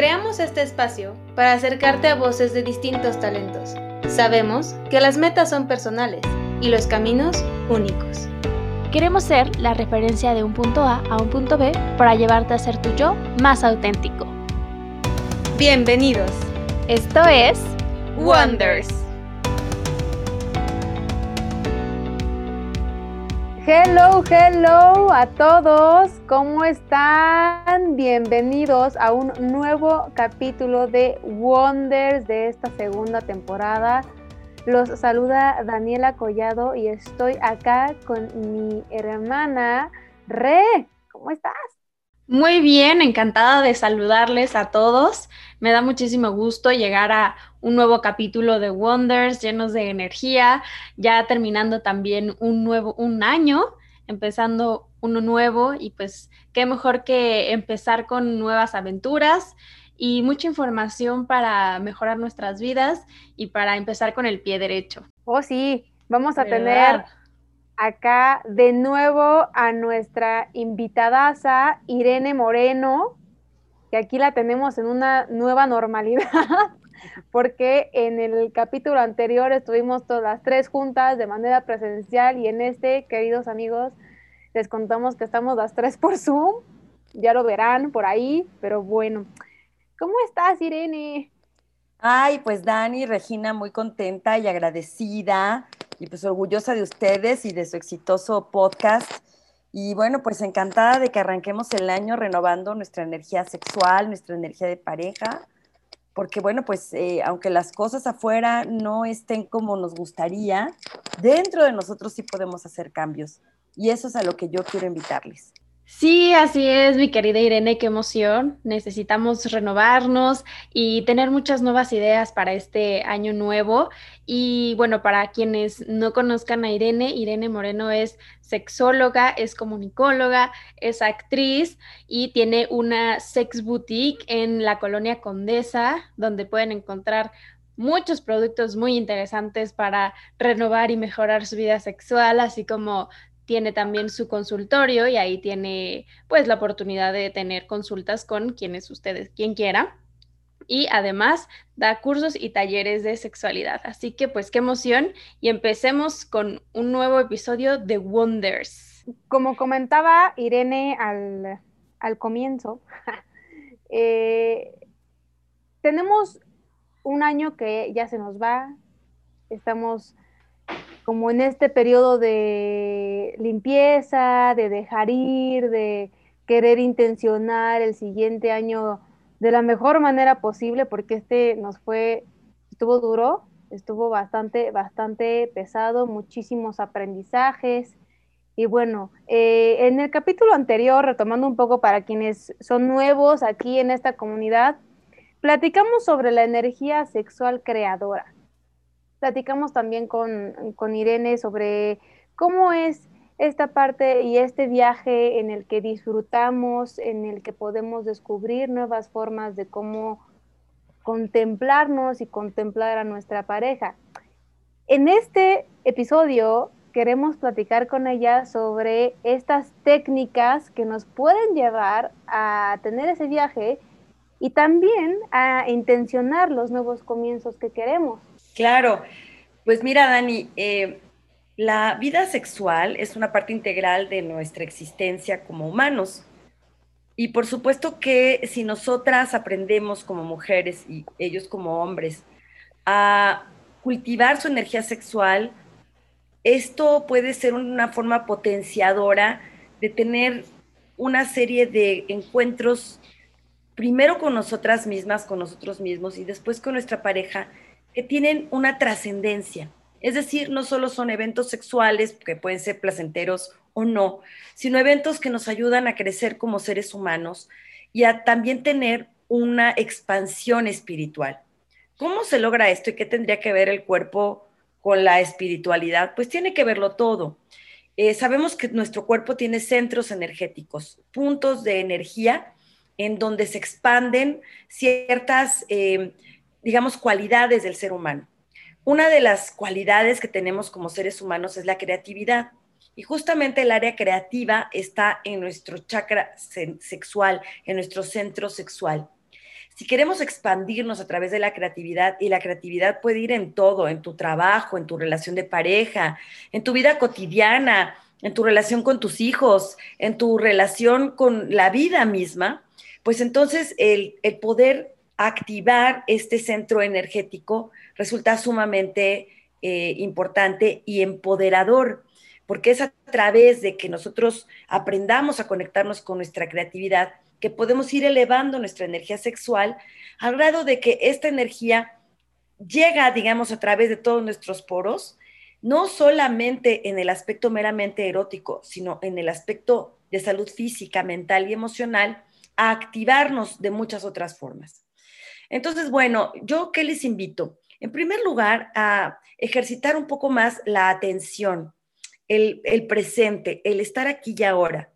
Creamos este espacio para acercarte a voces de distintos talentos. Sabemos que las metas son personales y los caminos únicos. Queremos ser la referencia de un punto A a un punto B para llevarte a ser tu yo más auténtico. Bienvenidos. Esto es Wonders. Hello, hello a todos. ¿Cómo están? Bienvenidos a un nuevo capítulo de Wonders de esta segunda temporada. Los saluda Daniela Collado y estoy acá con mi hermana Re. ¿Cómo estás? Muy bien, encantada de saludarles a todos. Me da muchísimo gusto llegar a un nuevo capítulo de Wonders llenos de energía, ya terminando también un nuevo un año, empezando uno nuevo y pues qué mejor que empezar con nuevas aventuras y mucha información para mejorar nuestras vidas y para empezar con el pie derecho. Oh, sí, vamos a tener acá de nuevo a nuestra invitadaza Irene Moreno, que aquí la tenemos en una nueva normalidad, porque en el capítulo anterior estuvimos todas las tres juntas de manera presencial y en este, queridos amigos, les contamos que estamos las tres por Zoom, ya lo verán por ahí, pero bueno. ¿Cómo estás, Irene? Ay, pues Dani, Regina, muy contenta y agradecida y pues orgullosa de ustedes y de su exitoso podcast. Y bueno, pues encantada de que arranquemos el año renovando nuestra energía sexual, nuestra energía de pareja, porque bueno, pues eh, aunque las cosas afuera no estén como nos gustaría, dentro de nosotros sí podemos hacer cambios. Y eso es a lo que yo quiero invitarles. Sí, así es, mi querida Irene, qué emoción. Necesitamos renovarnos y tener muchas nuevas ideas para este año nuevo. Y bueno, para quienes no conozcan a Irene, Irene Moreno es sexóloga, es comunicóloga, es actriz y tiene una sex boutique en la colonia Condesa, donde pueden encontrar muchos productos muy interesantes para renovar y mejorar su vida sexual, así como tiene también su consultorio y ahí tiene pues la oportunidad de tener consultas con quienes ustedes, quien quiera. Y además da cursos y talleres de sexualidad. Así que pues qué emoción y empecemos con un nuevo episodio de Wonders. Como comentaba Irene al, comienzo, eh, tenemos un año que ya se nos va, estamos como en este periodo de limpieza, de dejar ir, de querer intencionar el siguiente año de la mejor manera posible, porque este nos fue, estuvo duro, estuvo bastante, bastante pesado, muchísimos aprendizajes. Y bueno, eh, en el capítulo anterior, retomando un poco para quienes son nuevos aquí en esta comunidad, platicamos sobre la energía sexual creadora platicamos también con, Irene sobre cómo es esta parte y este viaje en el que disfrutamos, en el que podemos descubrir nuevas formas de cómo contemplarnos y contemplar a nuestra pareja. En este episodio queremos platicar con ella sobre estas técnicas que nos pueden llevar a tener ese viaje y también a intencionar los nuevos comienzos que queremos. Claro, pues mira, Dani, eh, la vida sexual es una parte integral de nuestra existencia como humanos. Y por supuesto que si nosotras aprendemos como mujeres y ellos como hombres a cultivar su energía sexual, esto puede ser una forma potenciadora de tener una serie de encuentros, primero con nosotras mismas, con nosotros mismos y después con nuestra pareja, que tienen una trascendencia. Es decir, no solo son eventos sexuales que pueden ser placenteros o no, sino eventos que nos ayudan a crecer como seres humanos y a también tener una expansión espiritual. ¿Cómo se logra esto y qué tendría que ver el cuerpo con la espiritualidad? Pues tiene que verlo todo. Eh, sabemos que nuestro cuerpo tiene centros energéticos, puntos de energía en donde se expanden ciertas eh, digamos, cualidades del ser humano. Una de las cualidades que tenemos como seres humanos es la creatividad. Y justamente el área creativa está en nuestro chakra sexual, en nuestro centro sexual. si queremos expandirnos a través de la creatividad, y la creatividad puede ir en todo, en tu trabajo, en tu relación de pareja, en tu vida cotidiana, en tu relación con tus hijos, en tu relación con la vida misma, pues entonces el, poder activar este centro energético resulta sumamente eh, importante y empoderador, porque es a través de que nosotros aprendamos a conectarnos con nuestra creatividad que podemos ir elevando nuestra energía sexual al grado de que esta energía llega, digamos, a través de todos nuestros poros no solamente en el aspecto meramente erótico, sino en el aspecto de salud física, mental y emocional, a activarnos de muchas otras formas. Entonces, bueno, yo qué les invito? En primer lugar, a ejercitar un poco más la atención, el, presente, el estar aquí y ahora.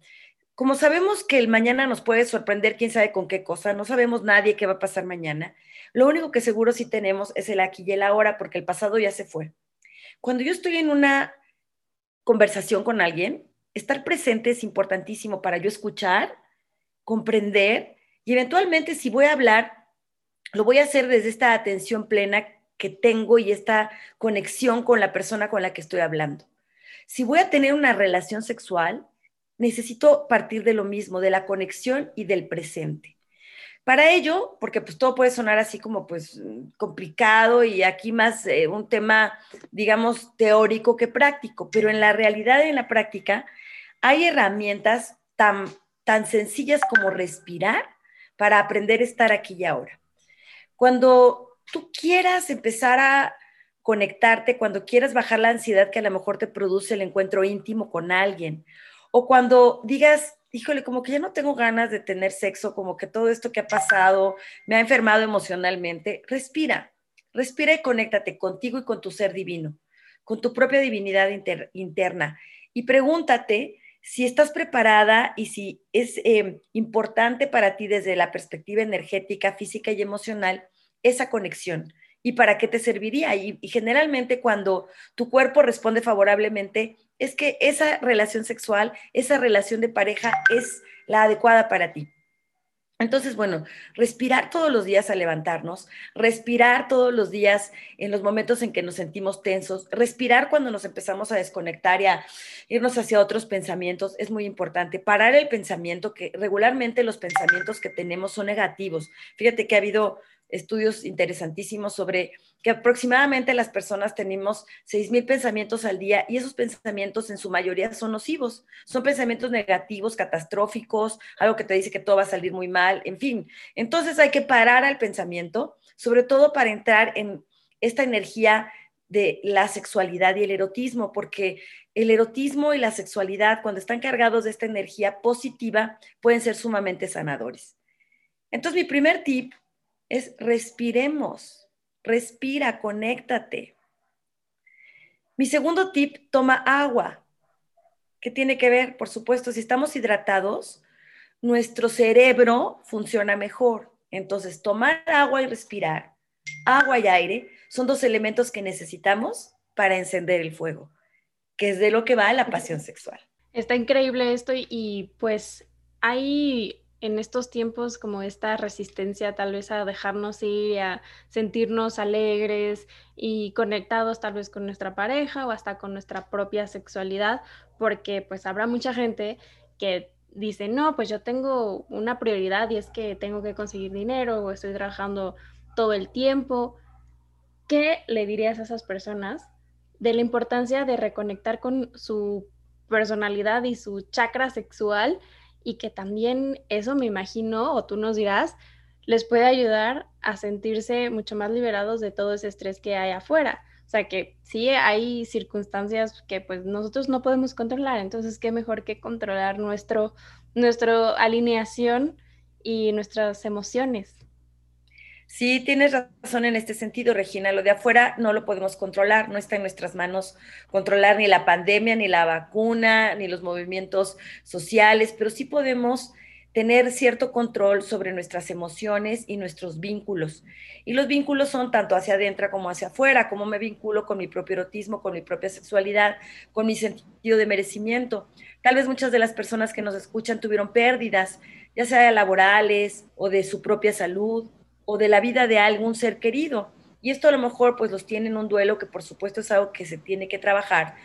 Como sabemos que el mañana nos puede sorprender, quién sabe con qué cosa, no sabemos nadie qué va a pasar mañana, lo único que seguro sí tenemos es el aquí y el ahora, porque el pasado ya se fue. Cuando yo estoy en una conversación con alguien, estar presente es importantísimo para yo escuchar, comprender y eventualmente si voy a hablar, lo voy a hacer desde esta atención plena que tengo y esta conexión con la persona con la que estoy hablando. Si voy a tener una relación sexual, necesito partir de lo mismo, de la conexión y del presente. Para ello, porque pues todo puede sonar así como pues complicado y aquí más eh, un tema, digamos, teórico que práctico, pero en la realidad y en la práctica hay herramientas tan, tan sencillas como respirar para aprender a estar aquí y ahora. Cuando tú quieras empezar a conectarte, cuando quieras bajar la ansiedad que a lo mejor te produce el encuentro íntimo con alguien, o cuando digas, híjole, como que ya no tengo ganas de tener sexo, como que todo esto que ha pasado me ha enfermado emocionalmente, respira, respira y conéctate contigo y con tu ser divino, con tu propia divinidad interna. Y pregúntate si estás preparada y si es eh, importante para ti desde la perspectiva energética, física y emocional esa conexión y para qué te serviría. Y, generalmente cuando tu cuerpo responde favorablemente, es que esa relación sexual, esa relación de pareja es la adecuada para ti. Entonces, bueno, respirar todos los días al levantarnos, respirar todos los días en los momentos en que nos sentimos tensos, respirar cuando nos empezamos a desconectar y a irnos hacia otros pensamientos es muy importante. Parar el pensamiento, que regularmente los pensamientos que tenemos son negativos. Fíjate que ha habido estudios interesantísimos sobre que aproximadamente las personas tenemos 6.000 pensamientos al día y esos pensamientos en su mayoría son nocivos, son pensamientos negativos, catastróficos, algo que te dice que todo va a salir muy mal, en fin. Entonces hay que parar al pensamiento, sobre todo para entrar en esta energía de la sexualidad y el erotismo, porque el erotismo y la sexualidad, cuando están cargados de esta energía positiva, pueden ser sumamente sanadores. Entonces, mi primer tip es respiremos, respira, conéctate. Mi segundo tip, toma agua. ¿Qué tiene que ver? Por supuesto, si estamos hidratados, nuestro cerebro funciona mejor. Entonces, tomar agua y respirar, agua y aire, son dos elementos que necesitamos para encender el fuego, que es de lo que va la pasión sexual. Está increíble esto y, pues hay en estos tiempos como esta resistencia tal vez a dejarnos ir, a sentirnos alegres y conectados tal vez con nuestra pareja o hasta con nuestra propia sexualidad, porque pues habrá mucha gente que dice, no, pues yo tengo una prioridad y es que tengo que conseguir dinero o estoy trabajando todo el tiempo. ¿Qué le dirías a esas personas de la importancia de reconectar con su personalidad y su chakra sexual? Y que también eso me imagino, o tú nos dirás, les puede ayudar a sentirse mucho más liberados de todo ese estrés que hay afuera. O sea que sí hay circunstancias que pues nosotros no podemos controlar, entonces qué mejor que controlar nuestro, nuestra alineación y nuestras emociones. Sí, tienes razón en este sentido, Regina. Lo de afuera no lo podemos controlar, no está en nuestras manos controlar ni la pandemia, ni la vacuna, ni los movimientos sociales, pero sí podemos tener cierto control sobre nuestras emociones y nuestros vínculos. Y los vínculos son tanto hacia adentro como hacia afuera, cómo me vinculo con mi propio erotismo, con mi propia sexualidad, con mi sentido de merecimiento. Tal vez muchas de las personas que nos escuchan tuvieron pérdidas, ya sea laborales o de su propia salud o de la vida de algún ser querido. Y esto a lo mejor pues los tiene en un duelo que por supuesto es algo que se tiene que trabajar.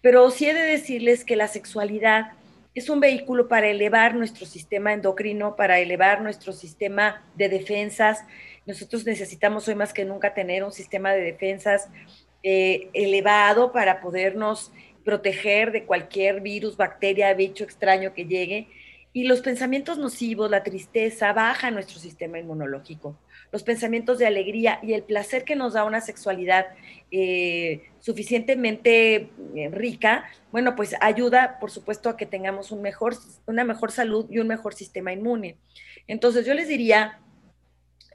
Pero sí he de decirles que la sexualidad es un vehículo para elevar nuestro sistema endocrino, para elevar nuestro sistema de defensas. Nosotros necesitamos hoy más que nunca tener un sistema de defensas eh, elevado para podernos proteger de cualquier virus, bacteria, bicho extraño que llegue. Y los pensamientos nocivos, la tristeza, baja nuestro sistema inmunológico. Los pensamientos de alegría y el placer que nos da una sexualidad eh, suficientemente eh, rica, bueno, pues ayuda, por supuesto, a que tengamos un mejor, una mejor salud y un mejor sistema inmune. Entonces, yo les diría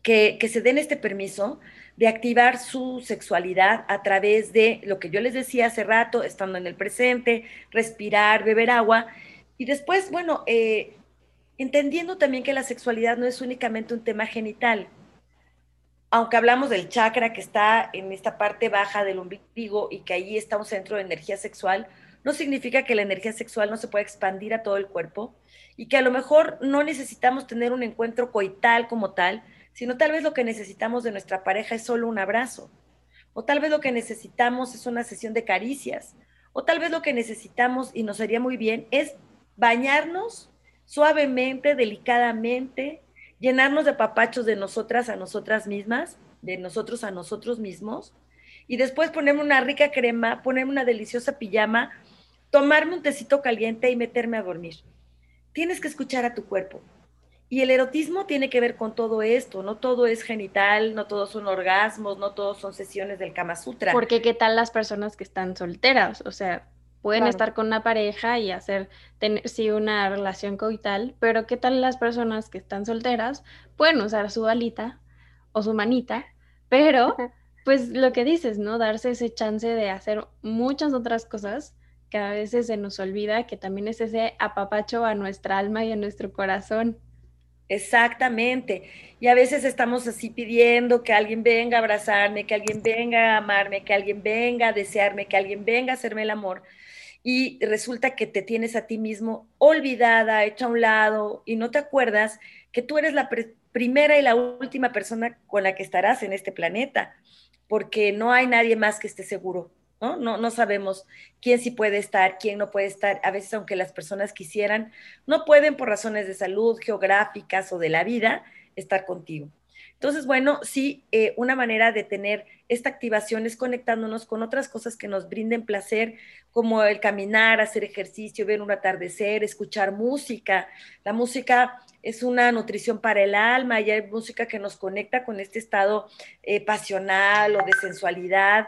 que, que se den este permiso de activar su sexualidad a través de lo que yo les decía hace rato, estando en el presente, respirar, beber agua y después, bueno, eh, entendiendo también que la sexualidad no es únicamente un tema genital. Aunque hablamos del chakra que está en esta parte baja del ombligo y que ahí está un centro de energía sexual, no significa que la energía sexual no se pueda expandir a todo el cuerpo y que a lo mejor no necesitamos tener un encuentro coital como tal, sino tal vez lo que necesitamos de nuestra pareja es solo un abrazo, o tal vez lo que necesitamos es una sesión de caricias, o tal vez lo que necesitamos y nos haría muy bien es bañarnos suavemente, delicadamente, llenarnos de papachos de nosotras a nosotras mismas, de nosotros a nosotros mismos, y después ponerme una rica crema, ponerme una deliciosa pijama, tomarme un tecito caliente y meterme a dormir. Tienes que escuchar a tu cuerpo. Y el erotismo tiene que ver con todo esto, no todo es genital, no todos son orgasmos, no todos son sesiones del Kama Sutra. Porque qué tal las personas que están solteras, o sea, Pueden estar con una pareja y hacer, tener, sí, una relación coital, pero ¿qué tal las personas que están solteras? Pueden usar su alita o su manita, pero pues lo que dices, ¿no? Darse ese chance de hacer muchas otras cosas que a veces se nos olvida, que también es ese apapacho a nuestra alma y a nuestro corazón. Exactamente. Y a veces estamos así pidiendo que alguien venga a abrazarme, que alguien venga a amarme, que alguien venga a desearme, que alguien venga a hacerme el amor y resulta que te tienes a ti mismo olvidada, hecha a un lado y no te acuerdas que tú eres la primera y la última persona con la que estarás en este planeta, porque no hay nadie más que esté seguro. ¿no? No, no sabemos quién sí puede estar, quién no puede estar. A veces, aunque las personas quisieran, no pueden por razones de salud, geográficas o de la vida estar contigo. Entonces, bueno, sí, eh, una manera de tener esta activación es conectándonos con otras cosas que nos brinden placer, como el caminar, hacer ejercicio, ver un atardecer, escuchar música. La música es una nutrición para el alma y hay música que nos conecta con este estado eh, pasional o de sensualidad,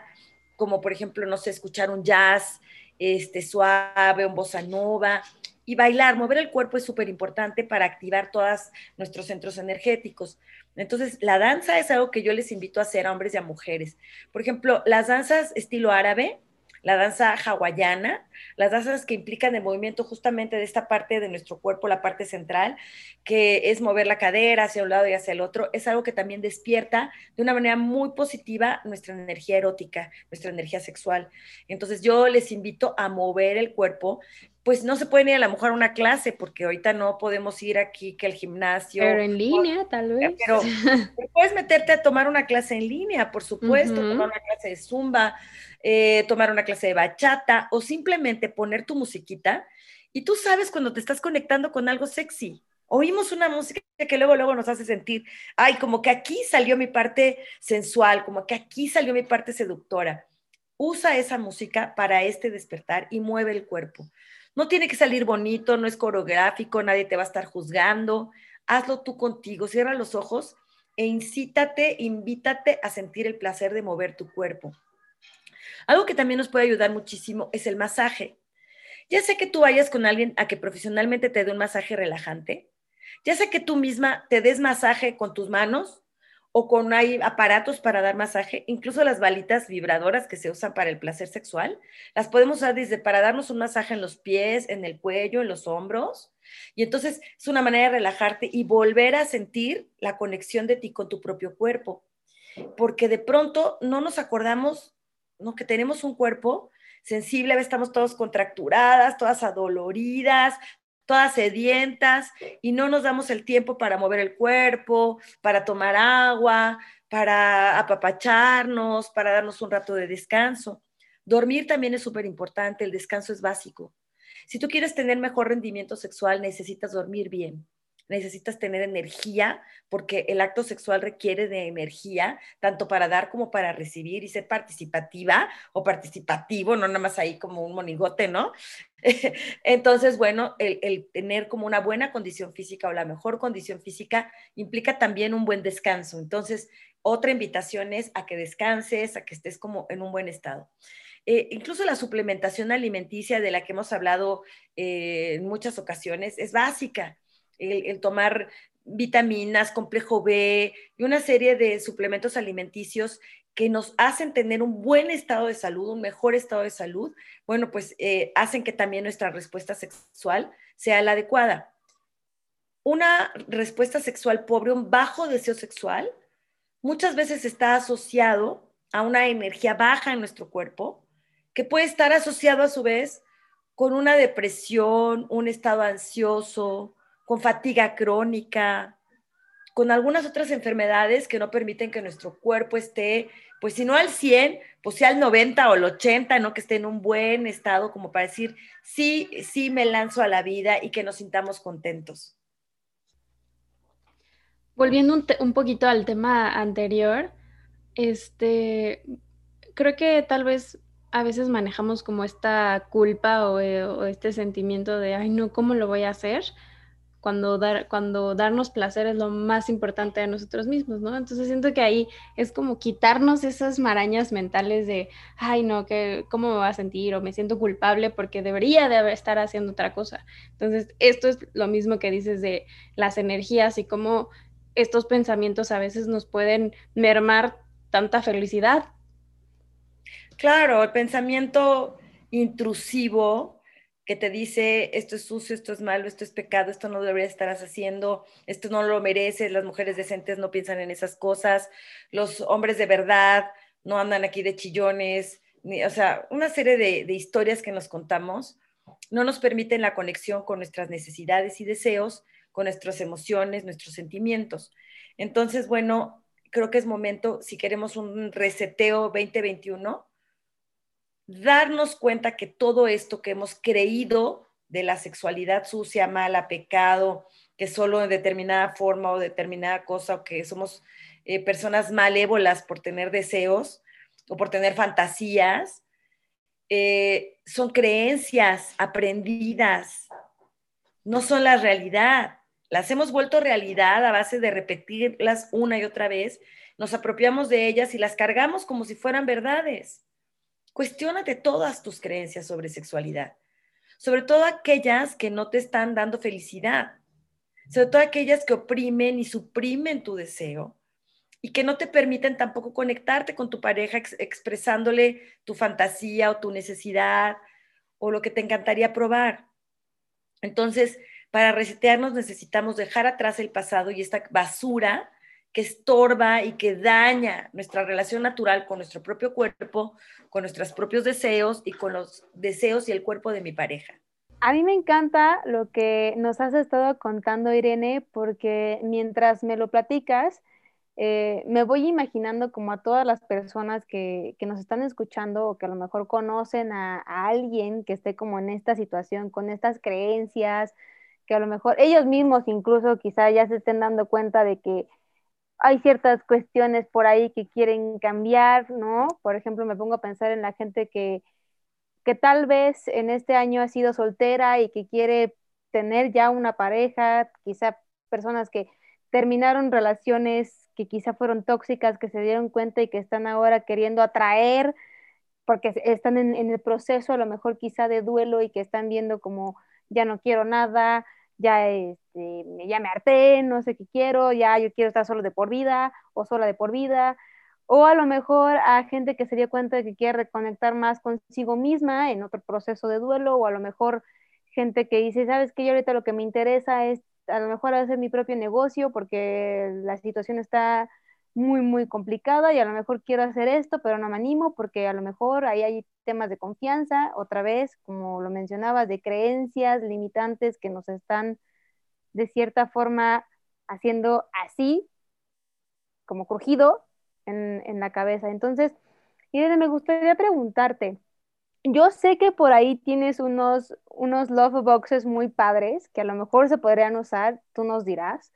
como por ejemplo, no sé, escuchar un jazz este, suave, un bossa nova, y bailar, mover el cuerpo es súper importante para activar todos nuestros centros energéticos. Entonces, la danza es algo que yo les invito a hacer a hombres y a mujeres. Por ejemplo, las danzas estilo árabe, la danza hawaiana, las danzas que implican el movimiento justamente de esta parte de nuestro cuerpo, la parte central, que es mover la cadera hacia un lado y hacia el otro, es algo que también despierta de una manera muy positiva nuestra energía erótica, nuestra energía sexual. Entonces yo les invito a mover el cuerpo, pues no se pueden ir a lo mejor a una clase, porque ahorita no podemos ir aquí que al gimnasio. Pero en línea, tal vez. Pero puedes meterte a tomar una clase en línea, por supuesto, tomar una clase de zumba, eh, tomar una clase de bachata o simplemente poner tu musiquita y tú sabes cuando te estás conectando con algo sexy. Oímos una música que luego, luego nos hace sentir, ay, como que aquí salió mi parte sensual, como que aquí salió mi parte seductora. Usa esa música para este despertar y mueve el cuerpo. No tiene que salir bonito, no es coreográfico, nadie te va a estar juzgando. Hazlo tú contigo, cierra los ojos e incítate, invítate a sentir el placer de mover tu cuerpo. Algo que también nos puede ayudar muchísimo es el masaje. Ya sé que tú vayas con alguien a que profesionalmente te dé un masaje relajante, ya sé que tú misma te des masaje con tus manos o con hay aparatos para dar masaje, incluso las balitas vibradoras que se usan para el placer sexual, las podemos usar desde para darnos un masaje en los pies, en el cuello, en los hombros. Y entonces es una manera de relajarte y volver a sentir la conexión de ti con tu propio cuerpo. Porque de pronto no nos acordamos ¿no? que tenemos un cuerpo sensible, estamos todos contracturadas, todas adoloridas, todas sedientas y no nos damos el tiempo para mover el cuerpo, para tomar agua, para apapacharnos, para darnos un rato de descanso. Dormir también es súper importante, el descanso es básico. Si tú quieres tener mejor rendimiento sexual, necesitas dormir bien necesitas tener energía, porque el acto sexual requiere de energía, tanto para dar como para recibir y ser participativa o participativo, no nada más ahí como un monigote, ¿no? Entonces, bueno, el, tener como una buena condición física o la mejor condición física implica también un buen descanso. Entonces, otra invitación es a que descanses, a que estés como en un buen estado. Eh, incluso la suplementación alimenticia de la que hemos hablado eh, en muchas ocasiones es básica el, tomar vitaminas, complejo B y una serie de suplementos alimenticios que nos hacen tener un buen estado de salud, un mejor estado de salud, bueno, pues eh, hacen que también nuestra respuesta sexual sea la adecuada. Una respuesta sexual pobre, un bajo deseo sexual, muchas veces está asociado a una energía baja en nuestro cuerpo, que puede estar asociado a su vez con una depresión, un estado ansioso, con fatiga crónica, con algunas otras enfermedades que no permiten que nuestro cuerpo esté, pues si no al 100, pues sea al 90 o al 80, ¿no? Que esté en un buen estado como para decir, sí, sí me lanzo a la vida y que nos sintamos contentos. Volviendo un, poquito al tema anterior, este, creo que tal vez a veces manejamos como esta culpa o, eh, o este sentimiento de, ay, no, ¿cómo lo voy a hacer? Cuando, dar, cuando darnos placer es lo más importante de nosotros mismos, ¿no? Entonces siento que ahí es como quitarnos esas marañas mentales de, ay, no, que, ¿cómo me va a sentir? O me siento culpable porque debería de estar haciendo otra cosa. Entonces, esto es lo mismo que dices de las energías y cómo estos pensamientos a veces nos pueden mermar tanta felicidad. Claro, el pensamiento intrusivo que te dice esto es sucio, esto es malo, esto es pecado, esto no deberías estar haciendo, esto no lo mereces, las mujeres decentes no piensan en esas cosas, los hombres de verdad no andan aquí de chillones, o sea, una serie de, de historias que nos contamos no nos permiten la conexión con nuestras necesidades y deseos, con nuestras emociones, nuestros sentimientos. Entonces, bueno, creo que es momento, si queremos un reseteo 2021, darnos cuenta que todo esto que hemos creído de la sexualidad sucia, mala, pecado, que solo en determinada forma o determinada cosa, o que somos eh, personas malévolas por tener deseos o por tener fantasías, eh, son creencias aprendidas, no son la realidad. Las hemos vuelto realidad a base de repetirlas una y otra vez, nos apropiamos de ellas y las cargamos como si fueran verdades. Cuestiónate todas tus creencias sobre sexualidad, sobre todo aquellas que no te están dando felicidad, sobre todo aquellas que oprimen y suprimen tu deseo y que no te permiten tampoco conectarte con tu pareja expresándole tu fantasía o tu necesidad o lo que te encantaría probar. Entonces, para resetearnos necesitamos dejar atrás el pasado y esta basura que estorba y que daña nuestra relación natural con nuestro propio cuerpo, con nuestros propios deseos y con los deseos y el cuerpo de mi pareja. A mí me encanta lo que nos has estado contando, Irene, porque mientras me lo platicas, eh, me voy imaginando como a todas las personas que, nos están escuchando o que a lo mejor conocen a, a, alguien que esté como en esta situación, con estas creencias, que a lo mejor ellos mismos incluso quizá ya se estén dando cuenta de que hay ciertas cuestiones por ahí que quieren cambiar, ¿no? Por ejemplo, me pongo a pensar en la gente que, que tal vez en este año ha sido soltera y que quiere tener ya una pareja, quizá personas que terminaron relaciones que quizá fueron tóxicas, que se dieron cuenta y que están ahora queriendo atraer, porque están en, en el proceso a lo mejor quizá de duelo y que están viendo como ya no quiero nada, ya, este, ya me harté, no sé qué quiero, ya yo quiero estar solo de por vida o sola de por vida, o a lo mejor a gente que se dio cuenta de que quiere reconectar más consigo misma en otro proceso de duelo, o a lo mejor gente que dice, sabes que yo ahorita lo que me interesa es a lo mejor hacer mi propio negocio porque la situación está muy, muy complicada y a lo mejor quiero hacer esto, pero no me animo porque a lo mejor ahí hay temas de confianza, otra vez, como lo mencionabas, de creencias limitantes que nos están de cierta forma haciendo así, como crujido en, en la cabeza. Entonces, Irene, me gustaría preguntarte, yo sé que por ahí tienes unos, unos love boxes muy padres que a lo mejor se podrían usar, tú nos dirás,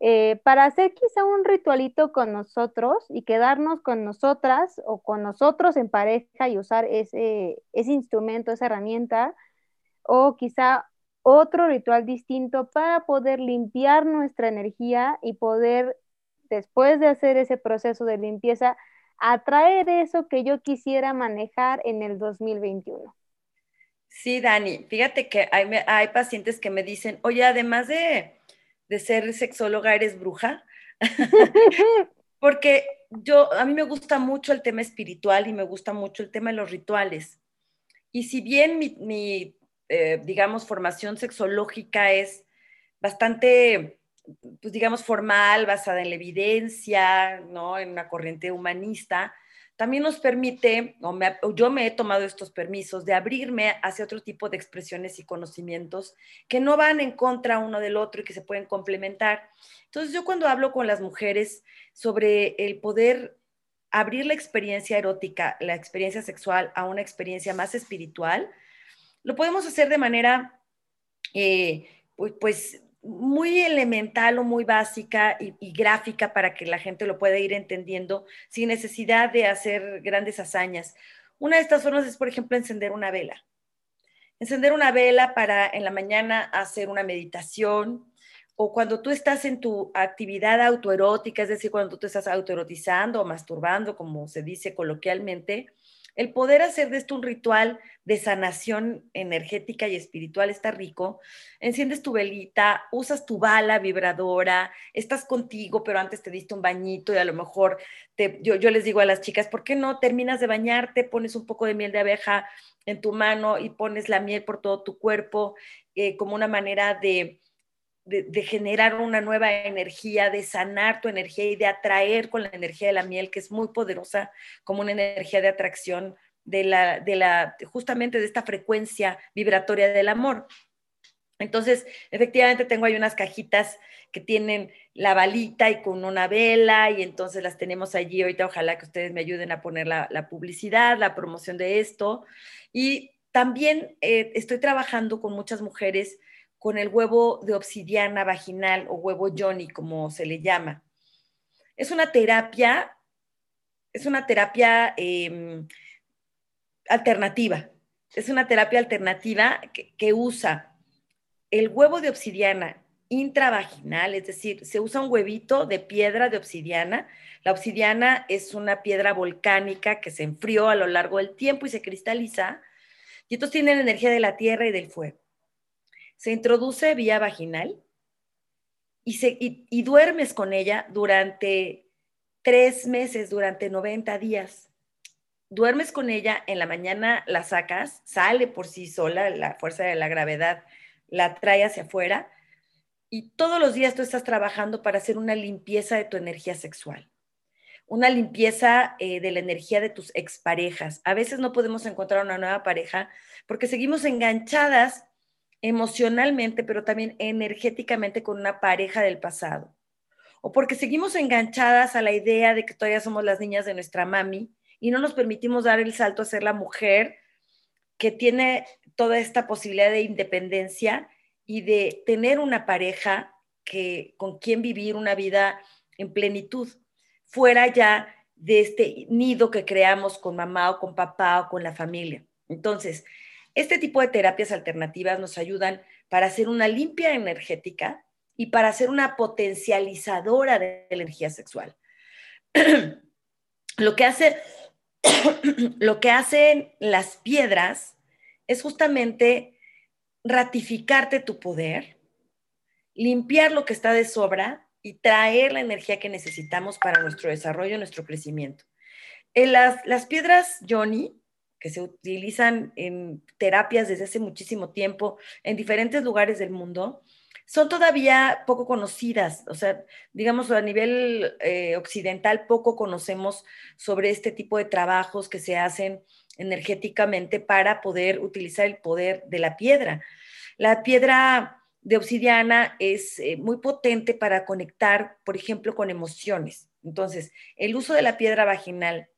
eh, para hacer quizá un ritualito con nosotros y quedarnos con nosotras o con nosotros en pareja y usar ese, ese instrumento, esa herramienta, o quizá otro ritual distinto para poder limpiar nuestra energía y poder, después de hacer ese proceso de limpieza, atraer eso que yo quisiera manejar en el 2021. Sí, Dani, fíjate que hay, hay pacientes que me dicen, oye, además de de ser sexóloga eres bruja, porque yo, a mí me gusta mucho el tema espiritual y me gusta mucho el tema de los rituales. Y si bien mi, eh, digamos, formación sexológica es bastante, pues digamos, formal, basada en la evidencia, ¿no? En una corriente humanista, también nos permite, o, yo me he tomado estos permisos de abrirme hacia otro tipo de expresiones y conocimientos que no van en contra uno del otro y que se pueden complementar. Entonces yo cuando hablo con las mujeres sobre el poder abrir la experiencia erótica, la experiencia sexual a una experiencia más espiritual, lo podemos hacer de manera, eh, pues, pues muy elemental o muy básica y, gráfica para que la gente lo pueda ir entendiendo sin necesidad de hacer grandes hazañas. Una de estas formas es, por ejemplo, encender una vela. Encender una vela para en la mañana hacer una meditación o cuando tú estás en tu actividad autoerótica, es decir, cuando tú te estás autoerotizando o masturbando, como se dice coloquialmente, el poder hacer de esto un ritual de sanación energética y espiritual está rico. Enciendes tu velita, usas tu bala vibradora, estás contigo, pero antes te diste un bañito y a lo mejor te, yo, les digo a las chicas, ¿por qué no terminas de bañarte, pones un poco de miel de abeja en tu mano y pones la miel por todo tu cuerpo eh, como una manera de de, generar una nueva energía, de sanar tu energía y de atraer con la energía de la miel, que es muy poderosa como una energía de atracción de la, de la, justamente de esta frecuencia vibratoria del amor. Entonces, efectivamente tengo ahí unas cajitas que tienen la balita y con una vela y entonces las tenemos allí. Ahorita ojalá que ustedes me ayuden a poner la, publicidad, la promoción de esto. Y también eh, estoy trabajando con muchas mujeres con el huevo de obsidiana vaginal o huevo Johnny, como se le llama. Es una terapia, es una terapia em, alternativa. Es una terapia alternativa que, que usa el huevo de obsidiana intravaginal, es decir, se usa un huevito de piedra de obsidiana. La obsidiana es una piedra volcánica que se enfrió a lo largo del tiempo y se cristaliza. Y entonces tiene la energía de la tierra y del fuego se introduce vía vaginal y, se, y, duermes con ella durante tres meses, durante 90 días. Duermes con ella, en la mañana la sacas, sale por sí sola, la fuerza de la gravedad la trae hacia afuera y todos los días tú estás trabajando para hacer una limpieza de tu energía sexual, una limpieza eh, de la energía de tus exparejas. A veces no podemos encontrar una nueva pareja porque seguimos enganchadas emocionalmente, pero también energéticamente con una pareja del pasado. O porque seguimos enganchadas a la idea de que todavía somos las niñas de nuestra mami y no nos permitimos dar el salto a ser la mujer que tiene toda esta posibilidad de independencia y de tener una pareja que con quien vivir una vida en plenitud, fuera ya de este nido que creamos con mamá o con papá o con la familia. Entonces, este tipo de terapias alternativas nos ayudan para hacer una limpia energética y para hacer una potencializadora de energía sexual. lo que hace lo que hacen las piedras es justamente ratificarte tu poder, limpiar lo que está de sobra y traer la energía que necesitamos para nuestro desarrollo, nuestro crecimiento. En las, las piedras Johnny que se utilizan en terapias desde hace muchísimo tiempo en diferentes lugares del mundo, son todavía poco conocidas, o sea, digamos a nivel eh, occidental poco conocemos sobre este tipo de trabajos que se hacen energéticamente para poder utilizar el poder de la piedra. La piedra de obsidiana es eh, muy potente para conectar, por ejemplo, con emociones. Entonces, el uso de la piedra vaginal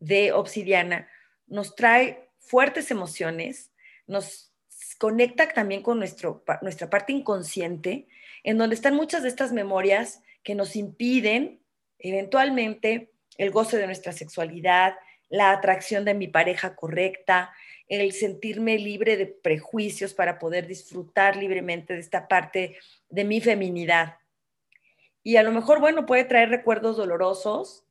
de obsidiana nos trae fuertes emociones, nos conecta también con nuestro, nuestra parte inconsciente, en donde están muchas de estas memorias que nos impiden eventualmente el goce de nuestra sexualidad, la atracción de mi pareja correcta, el sentirme libre de prejuicios para poder disfrutar libremente de esta parte de mi feminidad. Y a lo mejor, bueno, puede traer recuerdos dolorosos,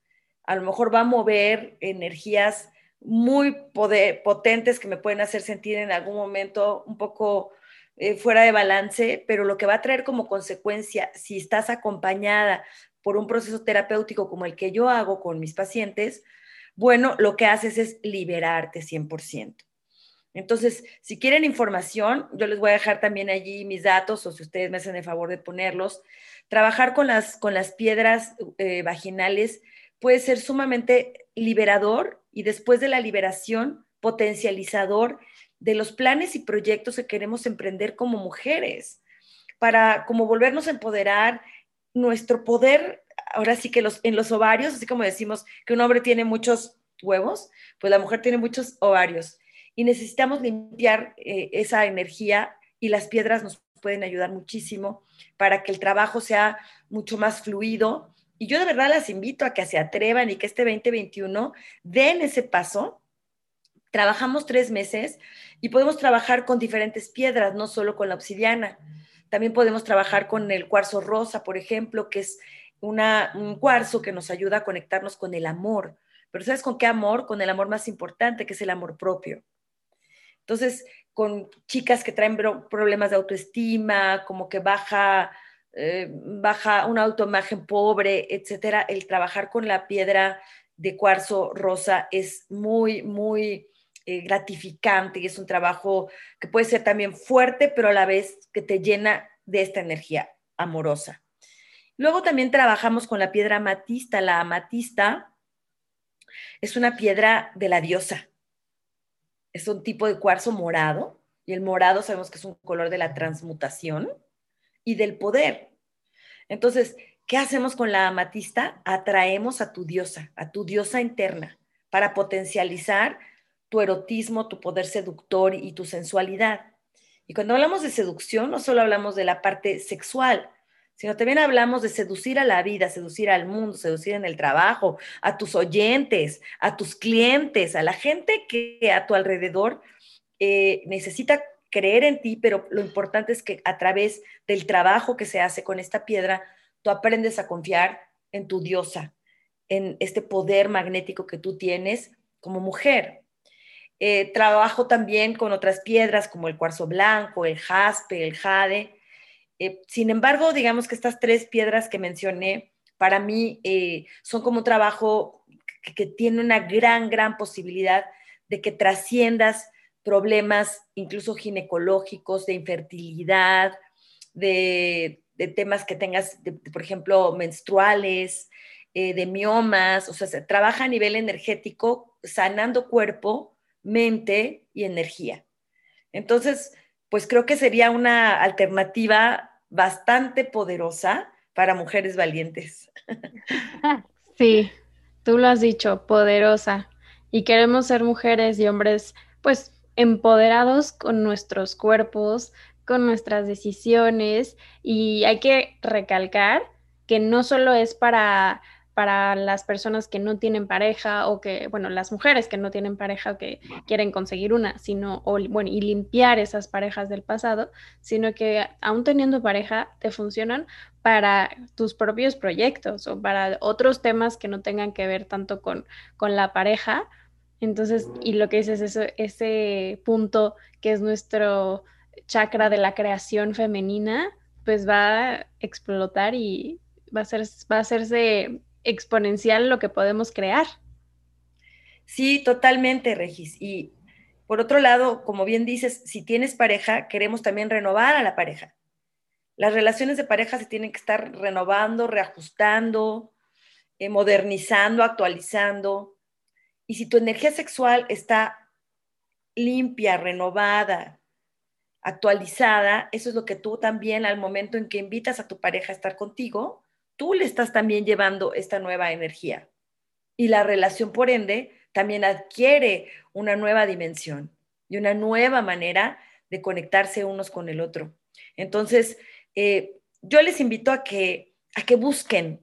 a lo mejor va a mover energías muy potentes que me pueden hacer sentir en algún momento un poco eh, fuera de balance, pero lo que va a traer como consecuencia, si estás acompañada por un proceso terapéutico como el que yo hago con mis pacientes, bueno, lo que haces es liberarte 100%. Entonces, si quieren información, yo les voy a dejar también allí mis datos o si ustedes me hacen el favor de ponerlos. Trabajar con las, con las piedras eh, vaginales puede ser sumamente liberador y después de la liberación, potencializador de los planes y proyectos que queremos emprender como mujeres, para como volvernos a empoderar nuestro poder, ahora sí que los, en los ovarios, así como decimos que un hombre tiene muchos huevos, pues la mujer tiene muchos ovarios. Y necesitamos limpiar eh, esa energía y las piedras nos pueden ayudar muchísimo para que el trabajo sea mucho más fluido y yo de verdad las invito a que se atrevan y que este 2021 den ese paso. Trabajamos tres meses y podemos trabajar con diferentes piedras, no solo con la obsidiana. También podemos trabajar con el cuarzo rosa, por ejemplo, que es una, un cuarzo que nos ayuda a conectarnos con el amor. Pero ¿sabes con qué amor? Con el amor más importante, que es el amor propio. Entonces, con chicas que traen problemas de autoestima, como que baja eh, baja una autoimagen pobre, etcétera, el trabajar con la piedra de cuarzo rosa es muy, muy eh, gratificante y es un trabajo que puede ser también fuerte, pero a la vez que te llena de esta energía amorosa. Luego también trabajamos con la piedra amatista. La amatista es una piedra de la diosa. Es un tipo de cuarzo morado y el morado sabemos que es un color de la transmutación y del poder. Entonces, ¿qué hacemos con la amatista? Atraemos a tu diosa, a tu diosa interna, para potencializar tu erotismo, tu poder seductor y tu sensualidad. Y cuando hablamos de seducción, no solo hablamos de la parte sexual, sino también hablamos de seducir a la vida, seducir al mundo, seducir en el trabajo, a tus oyentes, a tus clientes, a la gente que a tu alrededor eh, necesita creer en ti, pero lo importante es que a través del trabajo que se hace con esta piedra, tú aprendes a confiar en tu diosa, en este poder magnético que tú tienes como mujer. Eh, trabajo también con otras piedras como el cuarzo blanco, el jaspe, el jade. Eh, sin embargo, digamos que estas tres piedras que mencioné, para mí eh, son como un trabajo que, que, tiene una gran, gran posibilidad de que trasciendas problemas incluso ginecológicos, de infertilidad, de, temas que tengas, por ejemplo, menstruales, eh, de miomas, o sea, se trabaja a nivel energético, sanando cuerpo, mente y energía. Entonces, pues creo que sería una alternativa bastante poderosa para mujeres valientes. Sí, tú lo has dicho, poderosa. Y queremos ser mujeres y hombres, pues empoderados con nuestros cuerpos, con nuestras decisiones y hay que recalcar que no solo es para para las personas que no tienen pareja o que, bueno, las mujeres que no tienen pareja o que quieren conseguir una, sino, bueno, y limpiar esas parejas del pasado, sino que aún teniendo pareja te funcionan para tus propios proyectos o para otros temas que no tengan que ver tanto con, con la pareja, entonces, y lo que dices, eso, ese punto que es nuestro chakra de la creación femenina, pues va a explotar y va a, ser, va a hacerse exponencial lo que podemos crear. Sí, totalmente, Regis. Y por otro lado, como bien dices, si tienes pareja, queremos también renovar a la pareja. Las relaciones de pareja se tienen que estar renovando, reajustando, eh, modernizando, actualizando. Y si tu energía sexual está limpia, renovada, actualizada, eso es lo que tú también al momento en que invitas a tu pareja a estar contigo, tú le estás también llevando esta nueva energía. Y la relación, por ende, también adquiere una nueva dimensión y una nueva manera de conectarse unos con el otro. Entonces, eh, yo les invito a que, a que busquen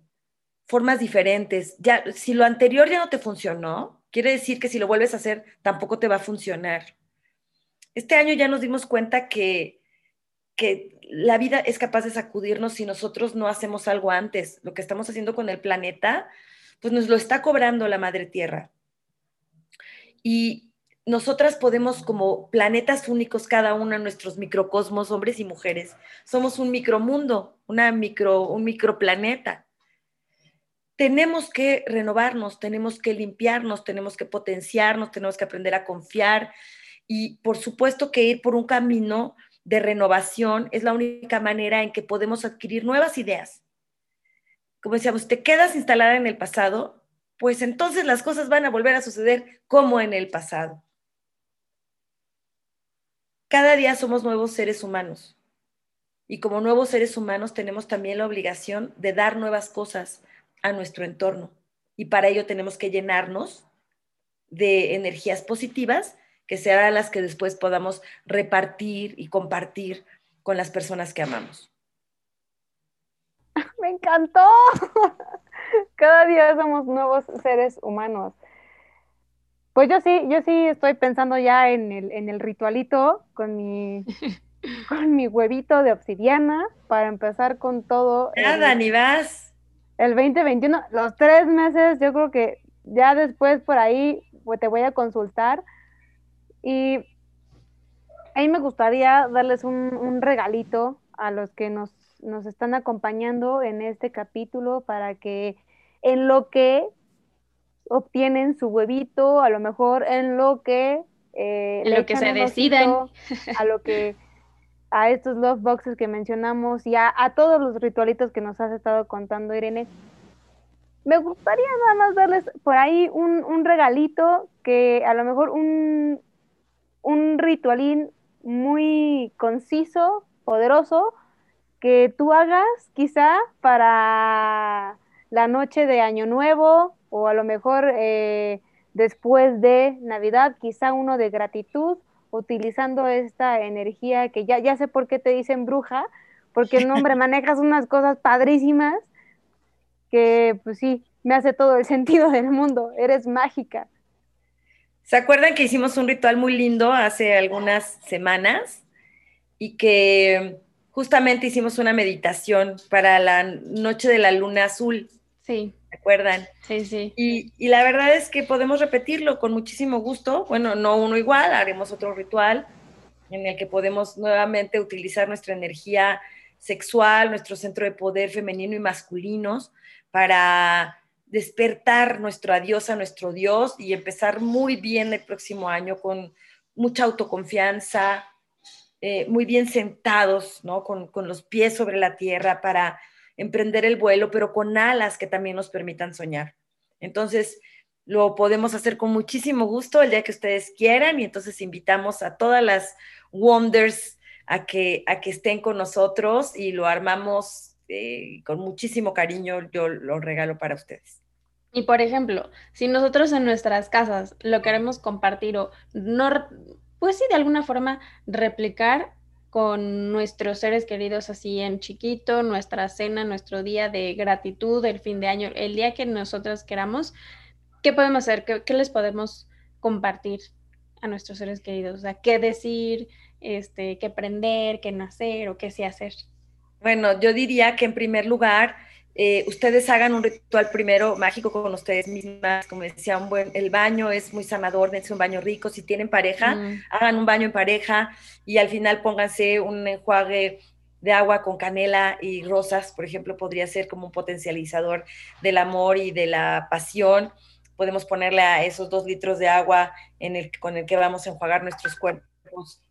formas diferentes. Ya, si lo anterior ya no te funcionó, quiere decir que si lo vuelves a hacer, tampoco te va a funcionar. Este año ya nos dimos cuenta que, que la vida es capaz de sacudirnos si nosotros no hacemos algo antes. Lo que estamos haciendo con el planeta, pues nos lo está cobrando la Madre Tierra. Y nosotras podemos, como planetas únicos, cada uno en nuestros microcosmos, hombres y mujeres, somos un micromundo, una micro, un microplaneta. Tenemos que renovarnos, tenemos que limpiarnos, tenemos que potenciarnos, tenemos que aprender a confiar y por supuesto que ir por un camino de renovación es la única manera en que podemos adquirir nuevas ideas. Como decíamos, te quedas instalada en el pasado, pues entonces las cosas van a volver a suceder como en el pasado. Cada día somos nuevos seres humanos. Y como nuevos seres humanos tenemos también la obligación de dar nuevas cosas a nuestro entorno. Y para ello tenemos que llenarnos de energías positivas que sean las que después podamos repartir y compartir con las personas que amamos. Me encantó. Cada día somos nuevos seres humanos. Pues yo sí, yo sí estoy pensando ya en el, en el ritualito con mi, con mi huevito de obsidiana para empezar con todo. Nada, ni vas. El 2021, los tres meses, yo creo que ya después por ahí pues, te voy a consultar. Y a mí me gustaría darles un, un regalito a los que nos, nos están acompañando en este capítulo para que en lo que obtienen su huevito, a lo mejor en lo que... Eh, en lo que se decidan. A lo que a estos love boxes que mencionamos y a, todos los ritualitos que nos has estado contando, Irene. Me gustaría nada más darles por ahí un, un regalito que a lo mejor un, un ritualín muy conciso, poderoso, que tú hagas quizá para la noche de Año Nuevo o a lo mejor eh, después de Navidad, quizá uno de gratitud, utilizando esta energía que ya, ya sé por qué te dicen bruja, porque el nombre manejas unas cosas padrísimas que pues sí, me hace todo el sentido del mundo, eres mágica. ¿Se acuerdan que hicimos un ritual muy lindo hace algunas semanas y que justamente hicimos una meditación para la noche de la luna azul? Sí. ¿Se acuerdan? Sí, sí. Y, la verdad es que podemos repetirlo con muchísimo gusto. Bueno, no uno igual, haremos otro ritual en el que podemos nuevamente utilizar nuestra energía sexual, nuestro centro de poder femenino y masculinos para despertar nuestro adiós a nuestro Dios y empezar muy bien el próximo año con mucha autoconfianza, eh, muy bien sentados, ¿no? Con, con los pies sobre la tierra para emprender el vuelo, pero con alas que también nos permitan soñar. Entonces, lo podemos hacer con muchísimo gusto el día que ustedes quieran y entonces invitamos a todas las Wonders a que, a que estén con nosotros y lo armamos eh, con muchísimo cariño, yo lo regalo para ustedes. Y por ejemplo, si nosotros en nuestras casas lo queremos compartir o no, pues sí, de alguna forma replicar, con nuestros seres queridos así en chiquito, nuestra cena, nuestro día de gratitud, el fin de año, el día que nosotros queramos, ¿qué podemos hacer? ¿Qué, les podemos compartir a nuestros seres queridos? O sea, ¿qué decir? Este, ¿Qué aprender? ¿Qué no hacer? ¿O qué sí hacer? Bueno, yo diría que en primer lugar, eh, ustedes hagan un ritual primero mágico con ustedes mismas, como decía, un buen, el baño es muy sanador, dense un baño rico, si tienen pareja, mm. hagan un baño en pareja y al final pónganse un enjuague de agua con canela y rosas, por ejemplo, podría ser como un potencializador del amor y de la pasión. Podemos ponerle a esos dos litros de agua en el, con el que vamos a enjuagar nuestros cuerpos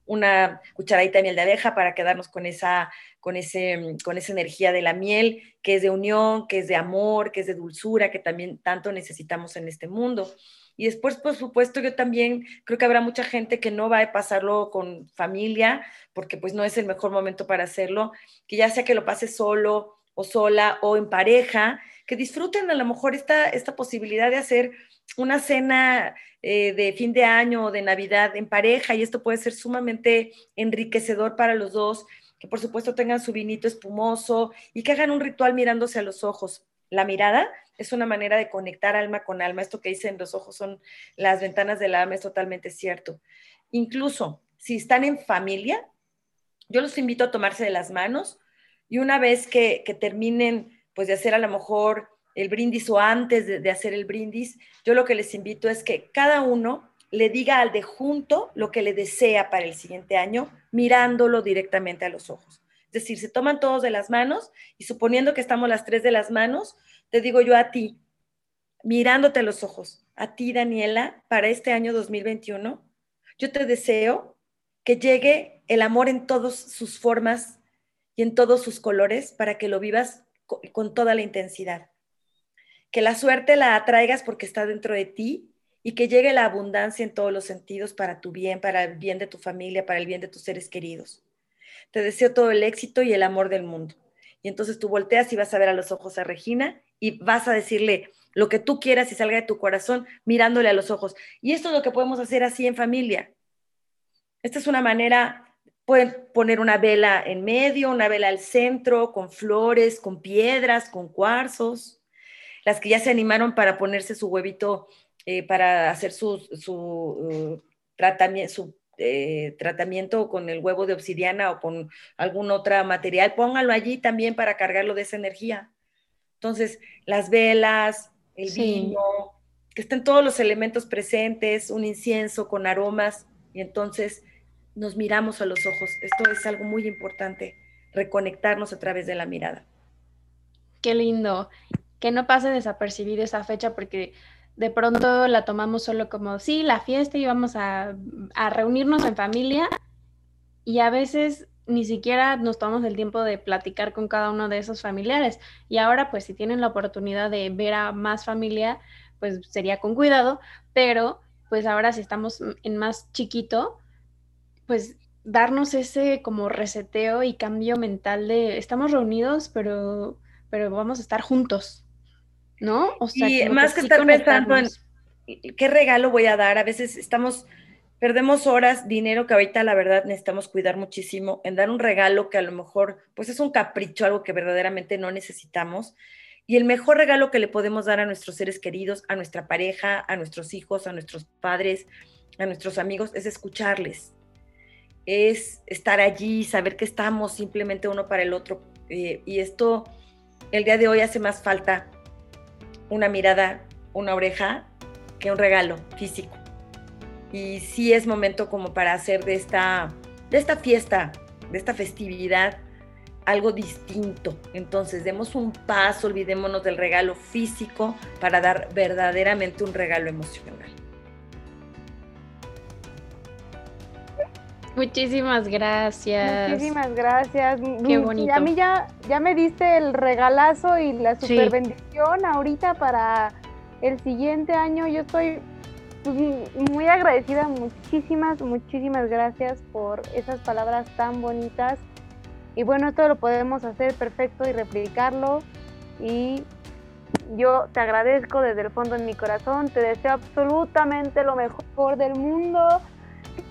una cucharadita de miel de abeja para quedarnos con esa, con, ese, con esa energía de la miel, que es de unión, que es de amor, que es de dulzura, que también tanto necesitamos en este mundo. Y después, por supuesto, yo también creo que habrá mucha gente que no va a pasarlo con familia, porque pues no es el mejor momento para hacerlo, que ya sea que lo pase solo o sola o en pareja, que disfruten a lo mejor esta, esta posibilidad de hacer una cena eh, de fin de año o de Navidad en pareja y esto puede ser sumamente enriquecedor para los dos, que por supuesto tengan su vinito espumoso y que hagan un ritual mirándose a los ojos. La mirada es una manera de conectar alma con alma. Esto que dicen los ojos son las ventanas del alma, es totalmente cierto. Incluso si están en familia, yo los invito a tomarse de las manos y una vez que, que terminen pues de hacer a lo mejor el brindis o antes de, hacer el brindis, yo lo que les invito es que cada uno le diga al de junto lo que le desea para el siguiente año, mirándolo directamente a los ojos. Es decir, se toman todos de las manos y suponiendo que estamos las tres de las manos, te digo yo a ti, mirándote a los ojos, a ti, Daniela, para este año 2021, yo te deseo que llegue el amor en todas sus formas y en todos sus colores para que lo vivas con toda la intensidad que la suerte la atraigas porque está dentro de ti y que llegue la abundancia en todos los sentidos para tu bien, para el bien de tu familia, para el bien de tus seres queridos. Te deseo todo el éxito y el amor del mundo. Y entonces tú volteas y vas a ver a los ojos a Regina y vas a decirle lo que tú quieras y salga de tu corazón mirándole a los ojos. Y esto es lo que podemos hacer así en familia. Esta es una manera, pueden poner una vela en medio, una vela al centro, con flores, con piedras, con cuarzos las que ya se animaron para ponerse su huevito, eh, para hacer su, su, uh, tratamiento, su eh, tratamiento con el huevo de obsidiana o con algún otro material, póngalo allí también para cargarlo de esa energía. Entonces, las velas, el vino, que estén todos los elementos presentes, un incienso con aromas, y entonces nos miramos a los ojos. Esto es algo muy importante, reconectarnos a través de la mirada. Qué lindo que no pase desapercibido esa fecha porque de pronto la tomamos solo como, sí, la fiesta y vamos a, reunirnos en familia y a veces ni siquiera nos tomamos el tiempo de platicar con cada uno de esos familiares. Y ahora, pues si tienen la oportunidad de ver a más familia, pues sería con cuidado, pero pues ahora si estamos en más chiquito, pues darnos ese como reseteo y cambio mental de estamos reunidos, pero, pero vamos a estar juntos. ¿No? O sea, y más que, estar pensando en qué regalo voy a dar, a veces estamos, perdemos horas, dinero que ahorita la verdad necesitamos cuidar muchísimo, en dar un regalo que a lo mejor pues es un capricho, algo que verdaderamente no necesitamos. Y el mejor regalo que le podemos dar a nuestros seres queridos, a nuestra pareja, a nuestros hijos, a nuestros padres, a nuestros amigos, es escucharles, es estar allí, saber que estamos simplemente uno para el otro. Eh, y esto el día de hoy hace más falta una mirada, una oreja, que un regalo físico. Y sí es momento como para hacer de esta, de esta fiesta, de esta festividad, algo distinto. Entonces, demos un paso, olvidémonos del regalo físico para dar verdaderamente un regalo emocional. Muchísimas gracias. Muchísimas gracias. Qué bonito. Y a mí ya, ya me diste el regalazo y la super bendición ahorita para el siguiente año. Yo estoy pues, muy agradecida. Muchísimas, muchísimas gracias por esas palabras tan bonitas. Y bueno, esto lo podemos hacer perfecto y replicarlo. Y yo te agradezco desde el fondo de mi corazón. Te deseo absolutamente lo mejor del mundo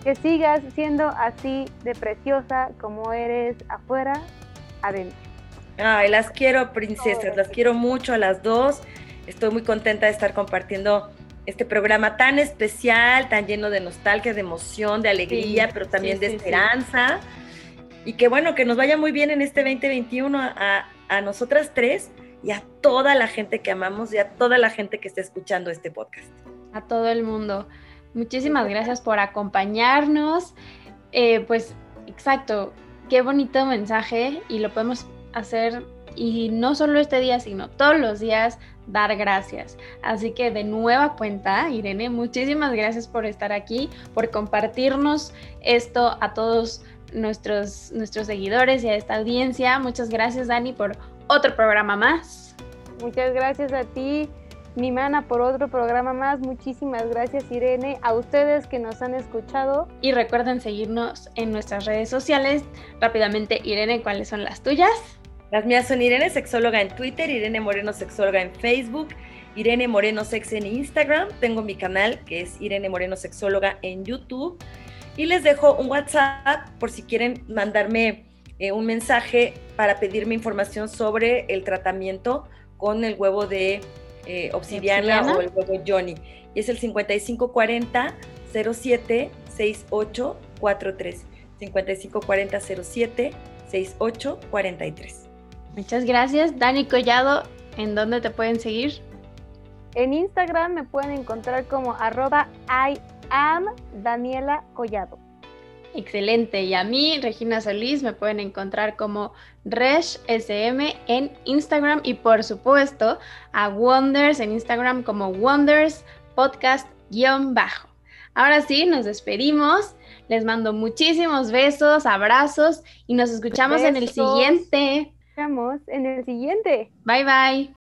que sigas siendo así de preciosa como eres afuera, adentro. Ay, las quiero, princesas, las quiero mucho a las dos. Estoy muy contenta de estar compartiendo este programa tan especial, tan lleno de nostalgia, de emoción, de alegría, pero también de esperanza. Y que bueno, que nos vaya muy bien en este 2021 a, a nosotras tres y a toda la gente que amamos y a toda la gente que está escuchando este podcast. A todo el mundo. Muchísimas gracias por acompañarnos. Eh, pues exacto, qué bonito mensaje y lo podemos hacer y no solo este día, sino todos los días dar gracias. Así que de nueva cuenta, Irene, muchísimas gracias por estar aquí, por compartirnos esto a todos nuestros, nuestros seguidores y a esta audiencia. Muchas gracias, Dani, por otro programa más. Muchas gracias a ti, mi mana, por otro programa más. Muchísimas gracias, Irene, a ustedes que nos han escuchado. Y recuerden seguirnos en nuestras redes sociales. Rápidamente, Irene, ¿cuáles son las tuyas? Las mías son Irene Sexóloga en Twitter, Irene Moreno Sexóloga en Facebook, Irene Moreno Sex en Instagram. Tengo mi canal que es Irene Moreno Sexóloga en YouTube. Y les dejo un WhatsApp por si quieren mandarme eh, un mensaje para pedirme información sobre el tratamiento con el huevo de eh, obsidiana, o el huevo Johnny. Y es el 5540 07 6843. 5540 07 6843. Muchas gracias. Dani Collado, ¿en dónde te pueden seguir? En Instagram me pueden encontrar como arroba I am Daniela Collado. Excelente. Y a mí, Regina Solís, me pueden encontrar como SM en Instagram y por supuesto a Wonders en Instagram como Wonders Podcast-bajo. Ahora sí, nos despedimos. Les mando muchísimos besos, abrazos y nos escuchamos en el siguiente en el siguiente. Bye bye.